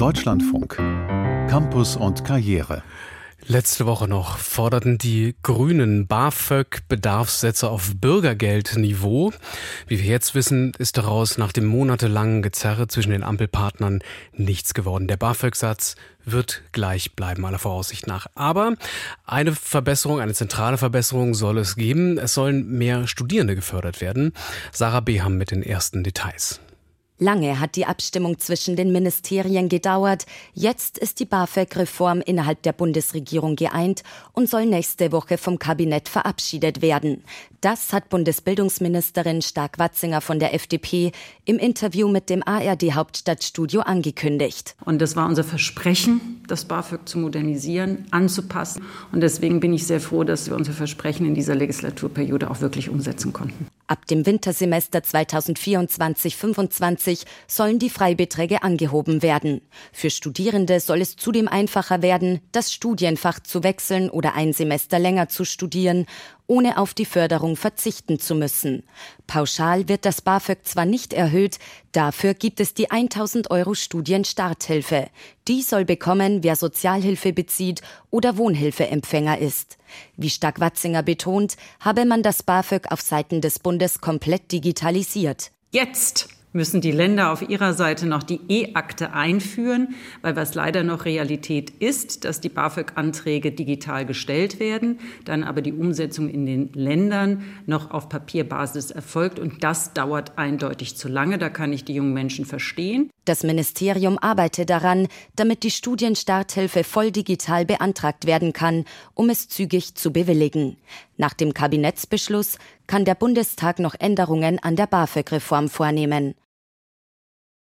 Deutschlandfunk. Campus und Karriere. Letzte Woche noch forderten die Grünen BAföG-Bedarfssätze auf Bürgergeldniveau. Wie wir jetzt wissen, ist daraus nach dem monatelangen Gezerre zwischen den Ampelpartnern nichts geworden. Der BAföG-Satz wird gleich bleiben, aller Voraussicht nach. Aber eine Verbesserung, eine zentrale Verbesserung soll es geben. Es sollen mehr Studierende gefördert werden. Sarah Beham mit den ersten Details. Lange hat die Abstimmung zwischen den Ministerien gedauert. Jetzt ist die BAföG-Reform innerhalb der Bundesregierung geeint und soll nächste Woche vom Kabinett verabschiedet werden. Das hat Bundesbildungsministerin Stark-Watzinger von der FDP im Interview mit dem ARD Hauptstadtstudio angekündigt. Und das war unser Versprechen, das BAföG zu modernisieren, anzupassen. Und deswegen bin ich sehr froh, dass wir unser Versprechen in dieser Legislaturperiode auch wirklich umsetzen konnten. Ab dem Wintersemester 2024-25 sollen die Freibeträge angehoben werden. Für Studierende soll es zudem einfacher werden, das Studienfach zu wechseln oder ein Semester länger zu studieren ohne auf die Förderung verzichten zu müssen. Pauschal wird das BAföG zwar nicht erhöht, dafür gibt es die 1000 Euro Studienstarthilfe. Die soll bekommen, wer Sozialhilfe bezieht oder Wohnhilfeempfänger ist. Wie Stark-Watzinger betont, habe man das BAföG auf Seiten des Bundes komplett digitalisiert. Jetzt müssen die Länder auf ihrer Seite noch die E-Akte einführen, weil was leider noch Realität ist, dass die BAföG-Anträge digital gestellt werden, dann aber die Umsetzung in den Ländern noch auf Papierbasis erfolgt. Und das dauert eindeutig zu lange. Da kann ich die jungen Menschen verstehen. Das Ministerium arbeitet daran, damit die Studienstarthilfe voll digital beantragt werden kann, um es zügig zu bewilligen. Nach dem Kabinettsbeschluss kann der Bundestag noch Änderungen an der BAföG-Reform vornehmen.